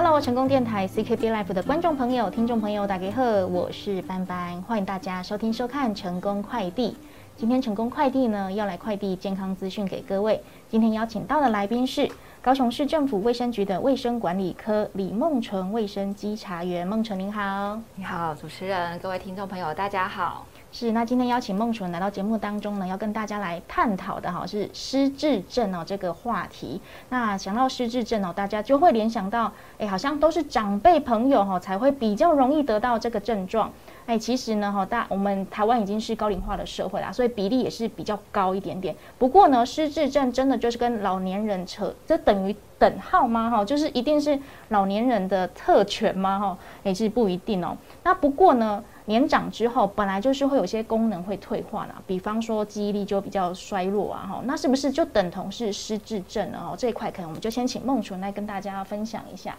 Hello，成功电台 CKB Life 的观众朋友、听众朋友，大家好，我是班班，欢迎大家收听收看成功快递。今天成功快递呢要来快递健康资讯给各位。今天邀请到的来宾是高雄市政府卫生局的卫生管理科李梦纯卫生稽查员，梦纯您好。你好，主持人，各位听众朋友，大家好。是，那今天邀请梦纯来到节目当中呢，要跟大家来探讨的哈是失智症哦这个话题。那想到失智症哦，大家就会联想到，哎，好像都是长辈朋友哈才会比较容易得到这个症状。哎，其实呢哈，大我们台湾已经是高龄化的社会啦，所以比例也是比较高一点点。不过呢，失智症真的就是跟老年人扯，这等于等号吗？哈，就是一定是老年人的特权吗？哈，也是不一定哦。那不过呢。年长之后，本来就是会有些功能会退化啦，比方说记忆力就比较衰弱啊，哈，那是不是就等同是失智症呢？哦，这一块可能我们就先请梦纯来跟大家分享一下。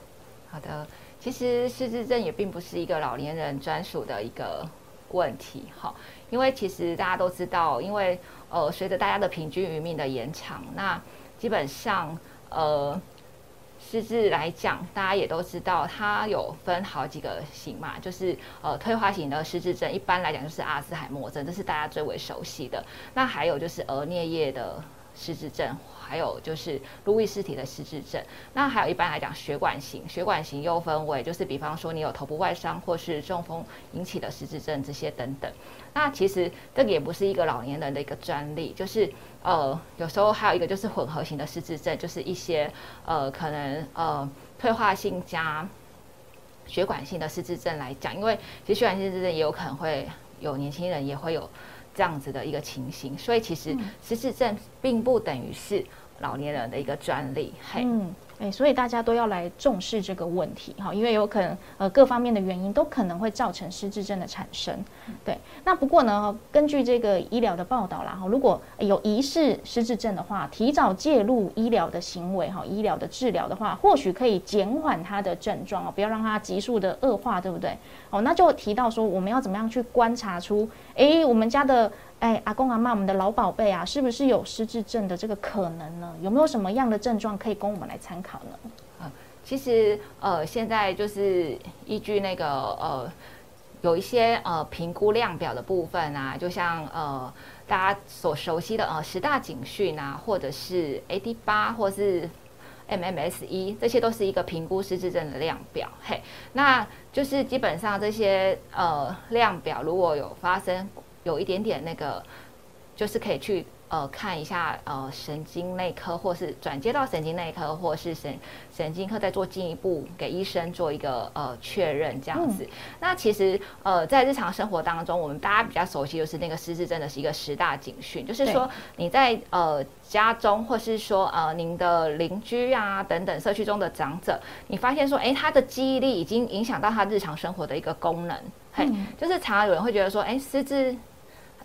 好的，其实失智症也并不是一个老年人专属的一个问题，哈，因为其实大家都知道，因为呃，随着大家的平均余命的延长，那基本上呃。失智来讲，大家也都知道，它有分好几个型嘛，就是呃退化型的失智症，一般来讲就是阿兹海默症，这是大家最为熟悉的。那还有就是额颞叶的失智症。还有就是路易斯体的失智症，那还有一般来讲血管型，血管型又分为就是比方说你有头部外伤或是中风引起的失智症这些等等。那其实这个也不是一个老年人的一个专利，就是呃有时候还有一个就是混合型的失智症，就是一些呃可能呃退化性加血管性的失智症来讲，因为其实血管性失智症也有可能会有年轻人也会有。这样子的一个情形，所以其实失智症并不等于是老年人的一个专利。嘿嗯。哎，所以大家都要来重视这个问题哈，因为有可能呃各方面的原因都可能会造成失智症的产生。对，那不过呢，根据这个医疗的报道啦哈，如果有疑似失智症的话，提早介入医疗的行为哈，医疗的治疗的话，或许可以减缓他的症状哦，不要让他急速的恶化，对不对？哦，那就提到说我们要怎么样去观察出，哎，我们家的。哎，阿公阿妈，我们的老宝贝啊，是不是有失智症的这个可能呢？有没有什么样的症状可以供我们来参考呢？其实呃，现在就是依据那个呃，有一些呃评估量表的部分啊，就像呃大家所熟悉的呃十大警讯啊，或者是 AD 八，或是 MMS 一，这些都是一个评估失智症的量表。嘿，那就是基本上这些呃量表如果有发生。有一点点那个，就是可以去呃看一下呃神经内科，或是转接到神经内科，或是神神经科再做进一步给医生做一个呃确认这样子。那其实呃在日常生活当中，我们大家比较熟悉就是那个失智症的是一个十大警讯，就是说你在呃家中，或是说呃您的邻居啊等等社区中的长者，你发现说哎他的记忆力已经影响到他日常生活的一个功能，嘿，就是常常有人会觉得说哎失智。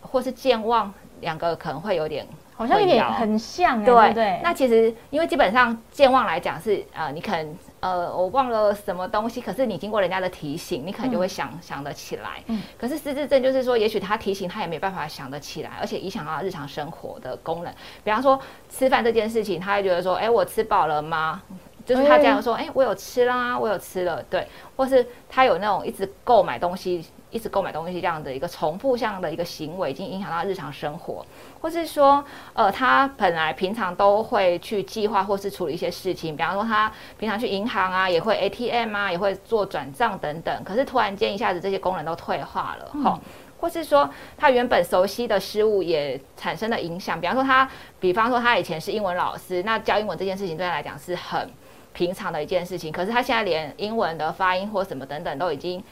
或是健忘，两个可能会有点，好像有点很像，对不对？那其实因为基本上健忘来讲是，呃，你可能呃我忘了什么东西，可是你经过人家的提醒，你可能就会想想得起来。嗯。可是失智症就是说，也许他提醒他也没办法想得起来，而且影响到日常生活的功能。比方说吃饭这件事情，他会觉得说，哎，我吃饱了吗？就是他这样说，哎，我有吃啦，我有吃了，对。或是他有那种一直购买东西。一直购买东西这样的一个重复性的一个行为，已经影响到日常生活，或是说，呃，他本来平常都会去计划或是处理一些事情，比方说他平常去银行啊，也会 ATM 啊，也会做转账等等，可是突然间一下子这些功能都退化了，哈，或是说他原本熟悉的事物也产生了影响，比方说他，比方说他以前是英文老师，那教英文这件事情对他来讲是很平常的一件事情，可是他现在连英文的发音或什么等等都已经。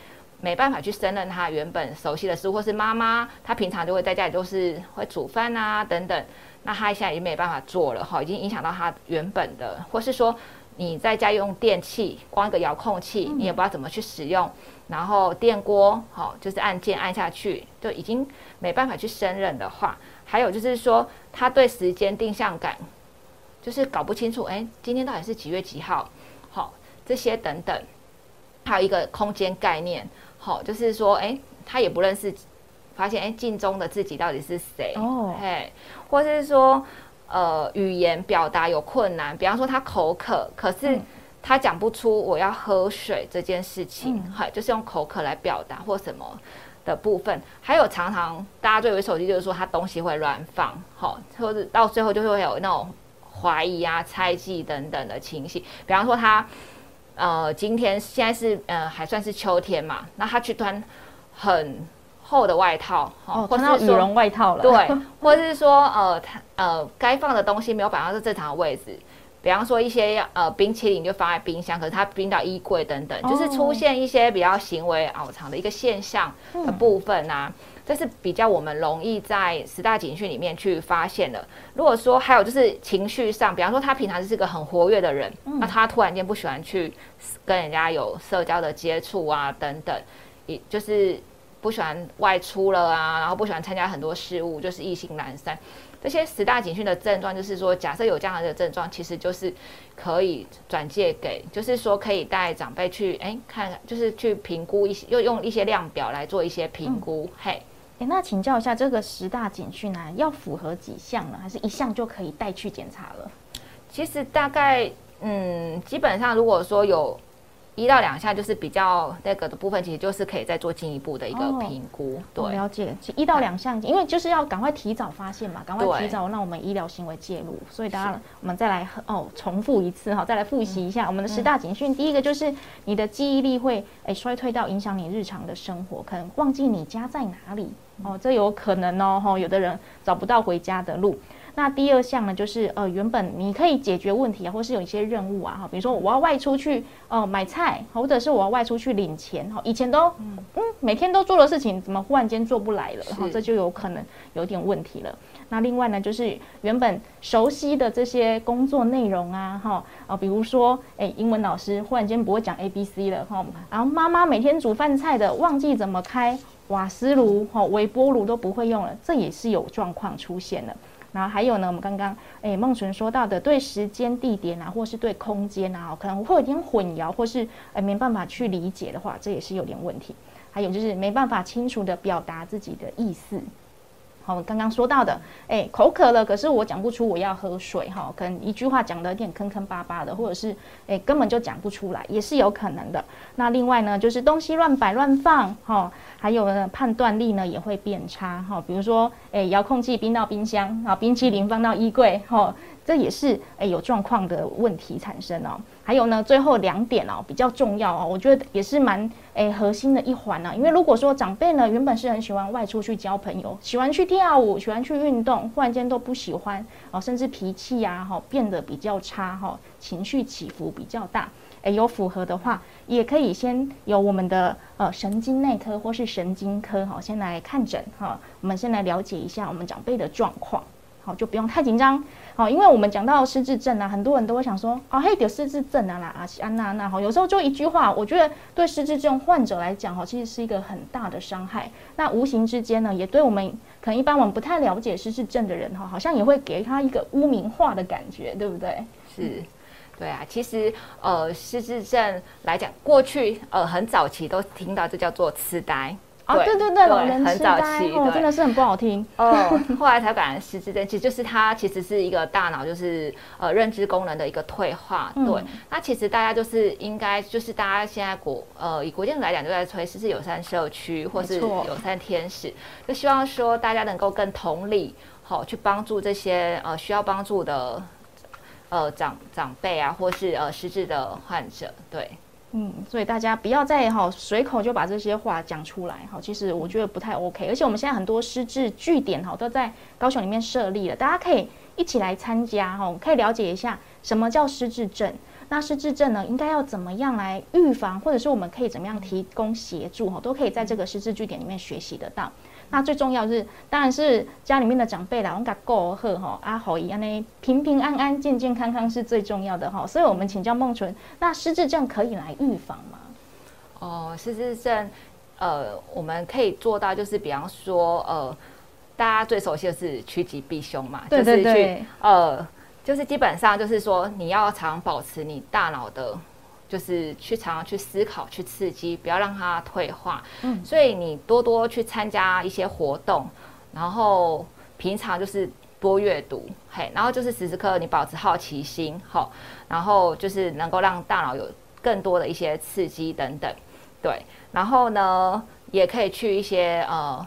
没办法去胜任他原本熟悉的事，或是妈妈，他平常就会在家里都是会煮饭啊等等，那他现在已经没办法做了哈，已经影响到他原本的，或是说你在家用电器，光一个遥控器你也不知道怎么去使用，然后电锅好就是按键按下去就已经没办法去胜任的话，还有就是说他对时间定向感就是搞不清楚，哎，今天到底是几月几号，好这些等等，还有一个空间概念。好，就是说，哎，他也不认识，发现，哎，镜中的自己到底是谁？哦，嘿，或是说，呃，语言表达有困难，比方说他口渴，可是他讲不出我要喝水这件事情，哈，就是用口渴来表达或什么的部分。还有常常大家最为手机就是说他东西会乱放，好，或者到最后就会有那种怀疑啊、猜忌等等的情形。比方说他，呃，今天现在是呃还算是秋天嘛，那他去穿很厚的外套，哦，或是羽绒外套了，对，或者是说呃他呃该放的东西没有摆到正常的位置。比方说一些呃冰淇淋就放在冰箱，可是它冰到衣柜等等，就是出现一些比较行为凹藏的一个现象的部分啊，这是比较我们容易在十大警讯里面去发现的。如果说还有就是情绪上，比方说他平常是个很活跃的人，那他突然间不喜欢去跟人家有社交的接触啊等等，也就是不喜欢外出了啊，然后不喜欢参加很多事物，就是意兴阑珊。这些十大警讯的症状，就是说，假设有这样的症状，其实就是可以转借给，就是说可以带长辈去，哎，看，就是去评估一些，又用一些量表来做一些评估。嘿，哎，那请教一下，这个十大警讯呢，要符合几项呢？还是一项就可以带去检查了？其实大概，嗯，基本上如果说有。一到两下就是比较那个的部分，其实就是可以再做进一步的一个评估。对，了解。一到两项，因为就是要赶快提早发现嘛，赶快提早让我们医疗行为介入。所以大家，我们再来哦，重复一次哈，再来复习一下我们的十大警讯。第一个就是你的记忆力会诶衰退到影响你日常的生活，可能忘记你家在哪里哦，这有可能哦。哈，有的人找不到回家的路。那第二项呢，就是呃，原本你可以解决问题啊，或是有一些任务啊，哈，比如说我要外出去呃买菜，或者是我要外出去领钱，哈，以前都嗯每天都做的事情，怎么忽然间做不来了？哈，这就有可能有点问题了。那另外呢，就是原本熟悉的这些工作内容啊，哈啊，比如说哎，英文老师忽然间不会讲 A B C 了，哈，然后妈妈每天煮饭菜的忘记怎么开瓦斯炉，哈，微波炉都不会用了，这也是有状况出现了。然后还有呢，我们刚刚诶梦纯说到的，对时间、地点啊，或是对空间啊，可能会有点混淆，或是诶没办法去理解的话，这也是有点问题。还有就是没办法清楚的表达自己的意思。好，刚刚说到的，哎，口渴了，可是我讲不出我要喝水，哈，可能一句话讲的有点坑坑巴巴的，或者是哎根本就讲不出来，也是有可能的。那另外呢，就是东西乱摆乱放，哈，还有呢判断力呢也会变差，哈，比如说哎遥控器冰到冰箱，啊冰淇淋放到衣柜，哈。这也是诶有状况的问题产生哦，还有呢，最后两点哦比较重要哦，我觉得也是蛮诶核心的一环呢。因为如果说长辈呢原本是很喜欢外出去交朋友，喜欢去跳舞，喜欢去运动，忽然间都不喜欢哦，甚至脾气呀哈变得比较差哈，情绪起伏比较大，诶有符合的话，也可以先由我们的呃神经内科或是神经科哈先来看诊哈，我们先来了解一下我们长辈的状况，好就不用太紧张。好，因为我们讲到失智症啊，很多人都会想说，哦，嘿，有失智症啊啦，啊，安娜那好，有时候就一句话，我觉得对失智症患者来讲，哈，其实是一个很大的伤害。那无形之间呢，也对我们可能一般我们不太了解失智症的人，哈，好像也会给他一个污名化的感觉，对不对？是，对啊，其实呃，失智症来讲，过去呃很早期都听到这叫做痴呆。哦，对对对，老人痴呆哦，真的是很不好听哦。后来才感觉失智症，其实就是它其实是一个大脑就是呃认知功能的一个退化。对，那其实大家就是应该就是大家现在国呃以国建来讲，就在推失智友善社区或是友善天使，就希望说大家能够更同理，好去帮助这些呃需要帮助的呃长长辈啊，或是呃失智的患者，对。嗯，所以大家不要再哈随口就把这些话讲出来哈，其实我觉得不太 OK。而且我们现在很多失智据点哈都在高雄里面设立了，大家可以一起来参加哈，可以了解一下什么叫失智症。那失智症呢，应该要怎么样来预防，或者是我们可以怎么样提供协助哈，都可以在这个失智据点里面学习得到。那最重要是，当然是家里面的长辈啦，我们给过贺哈，啊好一样呢，平平安安、健健康康是最重要的哈。所以我们请教孟纯，那失智症可以来预防吗？哦，失智症，呃，我们可以做到，就是比方说，呃，大家最熟悉的是趋吉避凶嘛，就是去，呃，就是基本上就是说，你要常保持你大脑的。就是去常常去思考，去刺激，不要让它退化。嗯，所以你多多去参加一些活动，然后平常就是多阅读，嘿，然后就是时时刻你保持好奇心，好，然后就是能够让大脑有更多的一些刺激等等，对，然后呢，也可以去一些呃，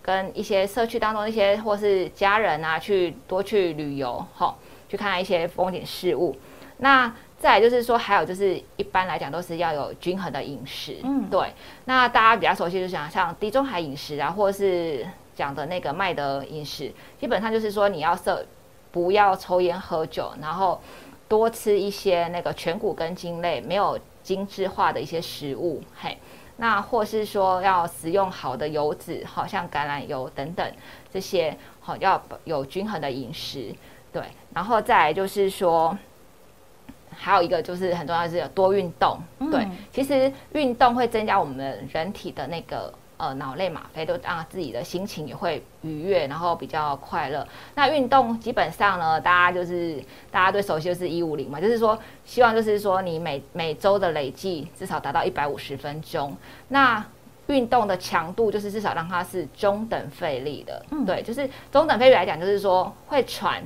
跟一些社区当中一些或是家人啊，去多去旅游，好，去看一些风景事物，那。再就是说，还有就是一般来讲都是要有均衡的饮食，嗯，对。那大家比较熟悉，就想像地中海饮食啊，或者是讲的那个麦德饮食，基本上就是说你要摄，不要抽烟喝酒，然后多吃一些那个全谷根茎类没有精致化的一些食物，嘿。那或是说要食用好的油脂，好像橄榄油等等这些，好要有均衡的饮食，对。然后再来就是说。还有一个就是很重要，是多运动。对，其实运动会增加我们人体的那个呃脑内吗啡，都让自己的心情也会愉悦，然后比较快乐。那运动基本上呢，大家就是大家最熟悉就是一五零嘛，就是说希望就是说你每每周的累计至少达到一百五十分钟。那运动的强度就是至少让它是中等费力的。嗯对，就是中等费力来讲，就是说会喘。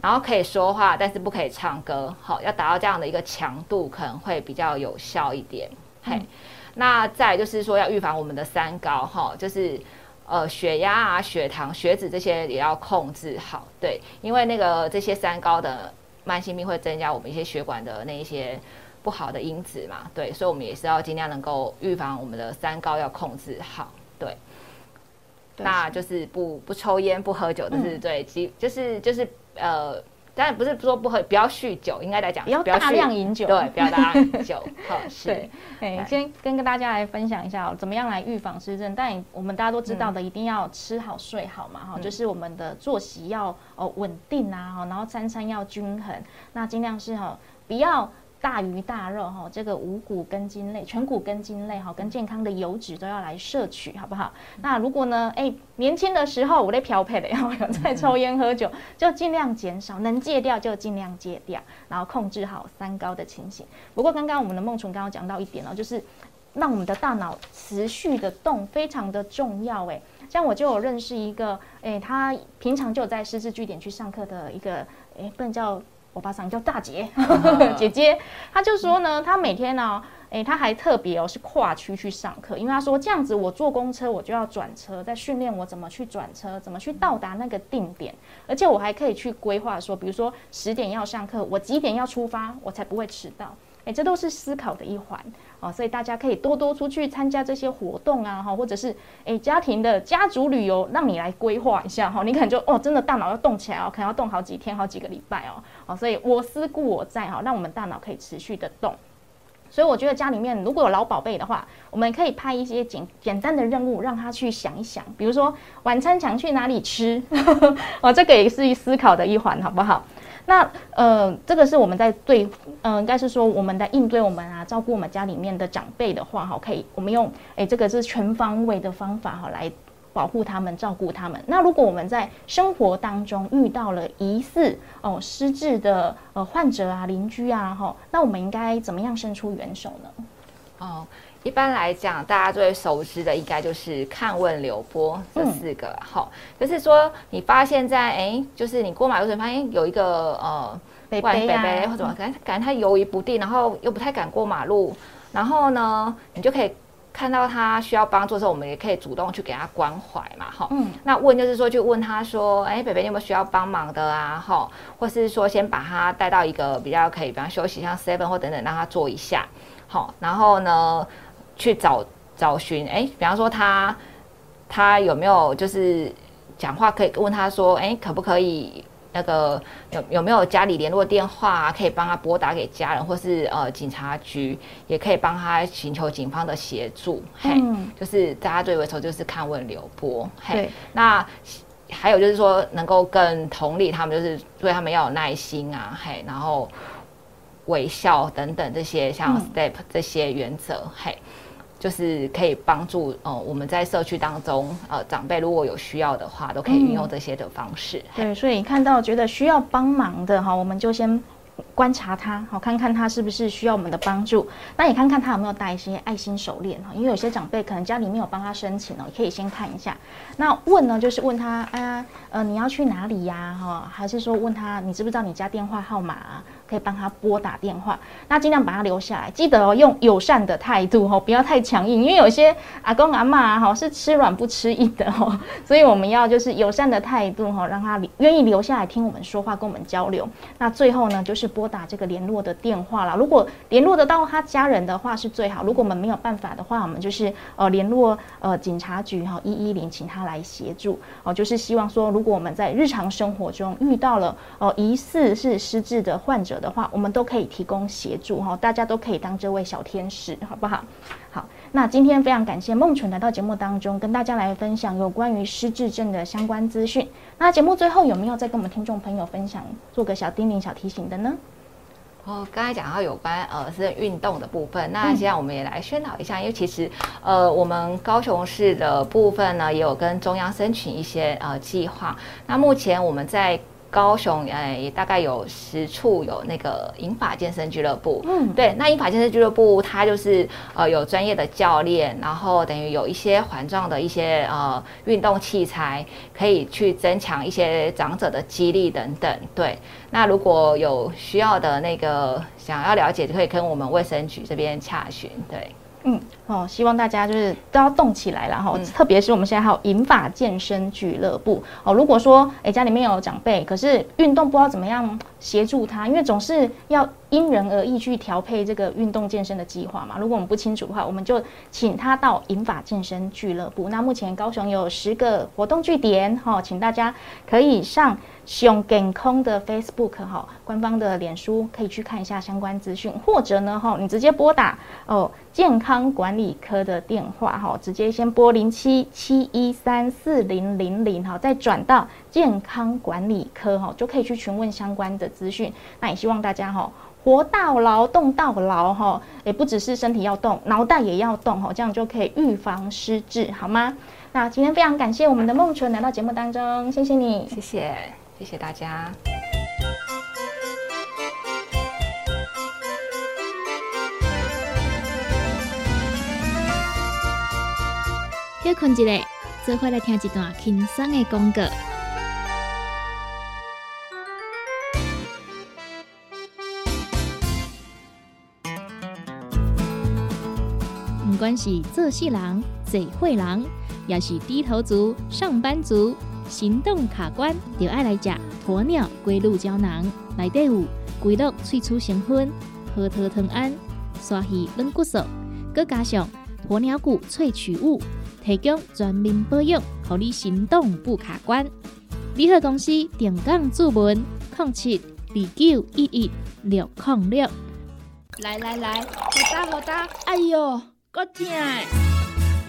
然后可以说话，但是不可以唱歌。好，要达到这样的一个强度，可能会比较有效一点。嘿，那再就是说要预防我们的三高，哈，就是呃血压啊、血糖、血脂这些也要控制好。对，因为那个这些三高的慢性病会增加我们一些血管的那一些不好的因子嘛。对，所以我们也是要尽量能够预防我们的三高要控制好。对，那就是不不抽烟、不喝酒，就是对，即就是就是。呃，当然不是说不喝，不要酗酒，应该来讲不要大量饮酒，对，不要大量饮酒。好，是。哎，先跟跟大家来分享一下，怎么样来预防失症。但我们大家都知道的，一定要吃好睡好嘛，哈，就是我们的作息要哦稳定啊，哈，然后餐餐要均衡，那尽量是哈不要。大鱼大肉哈，这个五谷根茎类、全谷根茎类哈，跟健康的油脂都要来摄取，好不好？那如果呢，哎，年轻的时候我在漂配的，然 后有在抽烟喝酒，就尽量减少，能戒掉就尽量戒掉，然后控制好三高的情形。不过刚刚我们的梦纯刚刚讲到一点哦，就是让我们的大脑持续的动非常的重要。哎，像我就有认识一个，哎，他平常就在师资据点去上课的一个，哎，不能叫。我爸上叫大姐，姐姐，他就说呢，他每天呢，哎，他还特别哦，是跨区去上课，因为他说这样子，我坐公车我就要转车，在训练我怎么去转车，怎么去到达那个定点，而且我还可以去规划说，比如说十点要上课，我几点要出发，我才不会迟到。哎，这都是思考的一环哦，所以大家可以多多出去参加这些活动啊，哈，或者是哎家庭的家族旅游，让你来规划一下哈，你可能就哦，真的大脑要动起来哦，可能要动好几天、好几个礼拜哦，哦，所以我思故我在哈，让我们大脑可以持续的动。所以我觉得家里面如果有老宝贝的话，我们可以派一些简简单的任务，让他去想一想，比如说晚餐想去哪里吃，哦，这个也是思考的一环，好不好？那呃，这个是我们在对，嗯，应该是说我们在应对我们啊，照顾我们家里面的长辈的话，哈，可以我们用，哎，这个是全方位的方法哈，来保护他们，照顾他们。那如果我们在生活当中遇到了疑似哦失智的呃患者啊、邻居啊，哈，那我们应该怎么样伸出援手呢？哦。一般来讲，大家最熟知的应该就是看、问、留、播这四个哈。就是说，你发现在哎，就是你过马路时发现有一个呃，北北或者什么，感感觉他犹豫不定，然后又不太敢过马路，然后呢，你就可以看到他需要帮助的时候，我们也可以主动去给他关怀嘛，哈。嗯。那问就是说，去问他说，哎，北北你有没有需要帮忙的啊？哈，或是说先把他带到一个比较可以，比方休息，像 seven 或等等，让他坐一下，好，然后呢？去找找寻，哎，比方说他他有没有就是讲话可以问他说，哎，可不可以那个有有没有家里联络电话啊可以帮他拨打给家人，或是呃警察局也可以帮他寻求警方的协助，嘿，就是大家最为愁就是看问留波，嘿，那还有就是说能够更同理他们，就是对他们要有耐心啊，嘿，然后微笑等等这些像 step 这些原则，嘿。就是可以帮助哦，我们在社区当中，呃，长辈如果有需要的话，都可以运用这些的方式。对，所以看到觉得需要帮忙的哈，我们就先观察他，好看看他是不是需要我们的帮助。那也看看他有没有带一些爱心手链哈，因为有些长辈可能家里面有帮他申请哦，可以先看一下。那问呢，就是问他，哎，呃，你要去哪里呀？哈，还是说问他，你知不知道你家电话号码？啊可以帮他拨打电话，那尽量把他留下来，记得哦，用友善的态度哈，不要太强硬，因为有些阿公阿妈哈是吃软不吃硬的哈，所以我们要就是友善的态度哈，让他愿意留下来听我们说话，跟我们交流。那最后呢，就是拨打这个联络的电话啦。如果联络得到他家人的话是最好，如果我们没有办法的话，我们就是呃联络呃警察局哈一一零，请他来协助哦。就是希望说，如果我们在日常生活中遇到了哦疑似是失智的患者。的话，我们都可以提供协助哈，大家都可以当这位小天使，好不好？好，那今天非常感谢梦纯来到节目当中，跟大家来分享有关于失智症的相关资讯。那节目最后有没有再跟我们听众朋友分享，做个小叮咛、小提醒的呢？哦，刚才讲到有关呃是运动的部分，那现在我们也来宣导一下，因为其实呃我们高雄市的部分呢，也有跟中央申请一些呃计划。那目前我们在高雄诶，大概有十处有那个银法健身俱乐部。嗯，对，那银法健身俱乐部它就是呃有专业的教练，然后等于有一些环状的一些呃运动器材，可以去增强一些长者的肌力等等。对，那如果有需要的那个想要了解，就可以跟我们卫生局这边洽询。对。嗯哦，希望大家就是都要动起来了哈，特别是我们现在还有银发健身俱乐部哦。如果说哎家里面有长辈，可是运动不知道怎么样协助他，因为总是要。因人而异去调配这个运动健身的计划嘛？如果我们不清楚的话，我们就请他到银发健身俱乐部。那目前高雄有十个活动据点，哈，请大家可以上熊健康的 Facebook 哈，官方的脸书可以去看一下相关资讯，或者呢，哈，你直接拨打哦健康管理科的电话哈，直接先拨零七七一三四零零零哈，再转到健康管理科哈，就可以去询问相关的资讯。那也希望大家哈。活到老，动到老，哈，也不只是身体要动，脑袋也要动，哈，这样就可以预防失智，好吗？那今天非常感谢我们的梦纯来到节目当中，谢谢你，谢谢，谢谢大家。休困一下，做回来听一段轻松的广告。管是做事人、嘴会人，也是低头族、上班族，行动卡关，就爱来吃鸵鸟龟鹿胶囊。内底有龟鹿萃取成分，核桃藤胺、刷鱼软骨素，佮加上鸵鸟骨萃取物，提供全面保养，让你行动不卡关。联合公司定岗注文：零七二九一一六零六。来来来，好打好打，哎呦！够痛！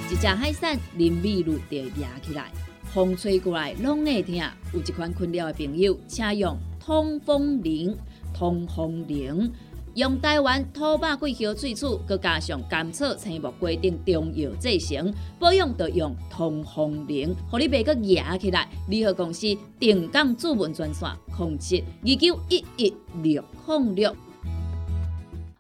一只海扇林密路就压起来，风吹过来拢会痛。有一款困扰的朋友，请用通风铃。通风铃用台湾土白桂花萃取，佮加上甘草、青木、规定中药制成，保养要用通风铃，互你袂佮压起来。联合公司定岗主文专线：控制二九一一六零六。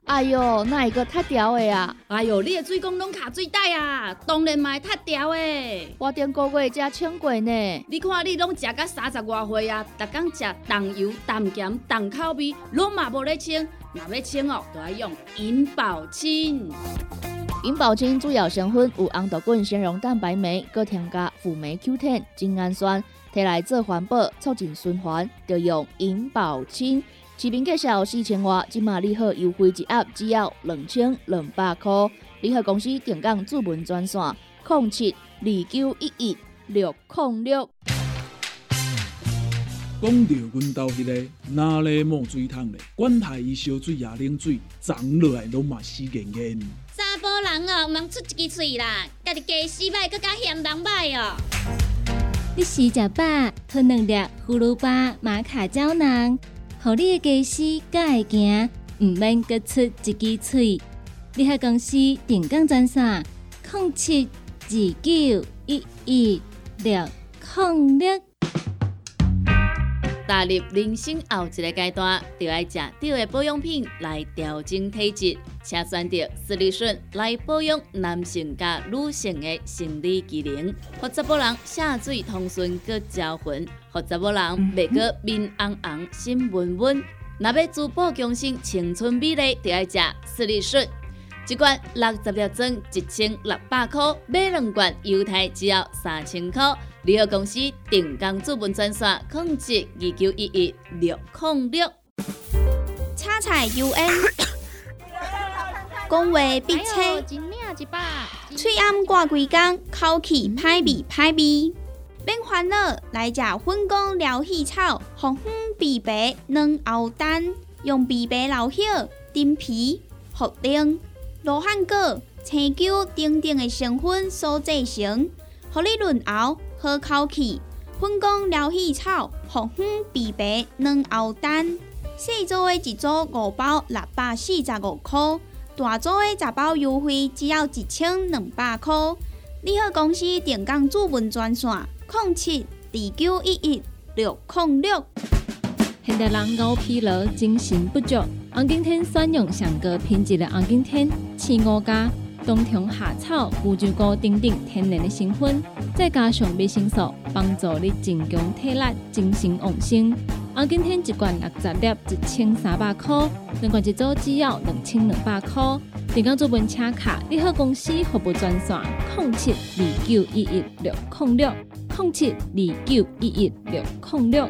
哎哟，那一个太屌的呀！哎哟，你的水工拢卡水袋啊，当然嘛太屌的。我顶个月才称过呢。你看你拢食到三十外岁啊，逐天食重油、重咸、重口味，拢嘛无咧称。若要称哦，就要用银保清。银保清主要成分有红豆根、纤溶蛋白酶，搁添加辅酶 Q10、精氨酸，摕来做环保、促进循环，就用银保清。市面介绍四千瓦，今马利好优惠一盒只要两千两百块。利好公司定岗主文专线：零七二九一一六零六。讲到阮兜迄个哪里冒水桶咧？管他伊烧水也冷水，长落来拢嘛死严严。查甫人哦，毋出一支嘴啦，家己家洗歹，更加嫌人歹哦。你洗食饱，吞两粒葫芦巴、玛卡胶囊。互你的驾驶才会行，唔免各出一支嘴。你害公司定岗专线：零七二九一一六零六。踏入人生后一个阶段，就要食对的保养品来调整体质，请选择斯利顺来保养男性加女性的生理机能，或查某人下水通顺过招魂，或查某人袂个面红红心温温。若要珠宝更新青春美丽，就要食斯利顺。一罐六十粒装，一千六百块；买两罐，犹太只要三千块。联合公司定岗资本专线：控制二九一一六零六。叉菜 U N，讲话必切，嘴暗挂几工，口气歹味歹味。免烦恼，来食粉果疗气草，红粉枇杷软藕丹，用枇杷老血、丁皮、茯苓、罗汉果、青椒等等的成分所制成，合你润喉好口气。粉果疗气草，红粉枇杷软藕丹，四组的一组五包六百四十五块，大组的十包优惠只要一千两百块。你好，公司电工主文专线。零七二九一一六零六。现代人熬疲劳、精神不足，红景天选用上高品质的红景天青五加冬虫夏草、乌鸡菇等等天然的成分，再加上维生素，帮助你增强体力、精神旺盛。红景天一罐六十粒，一千三百块；两罐一组，只要两千两百块。订购做文车卡，你好公司服务专线：零七二九一一六零六。零七二九一一六零六，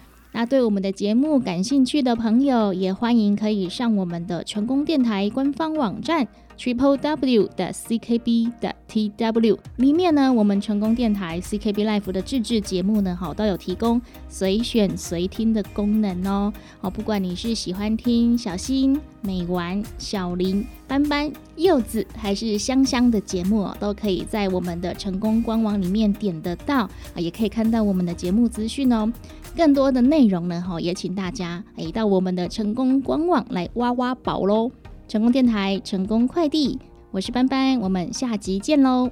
那对我们的节目感兴趣的朋友，也欢迎可以上我们的成功电台官方网站。Triple W 的 CKB 的 TW 里面呢，我们成功电台 CKB Life 的自制节目呢，好都有提供随选随听的功能哦。哦，不管你是喜欢听小新、美丸、小林、斑斑、柚子，还是香香的节目，都可以在我们的成功官网里面点得到啊，也可以看到我们的节目资讯哦。更多的内容呢，哈，也请大家诶到我们的成功官网来挖挖宝喽。成功电台，成功快递，我是班班，我们下集见喽。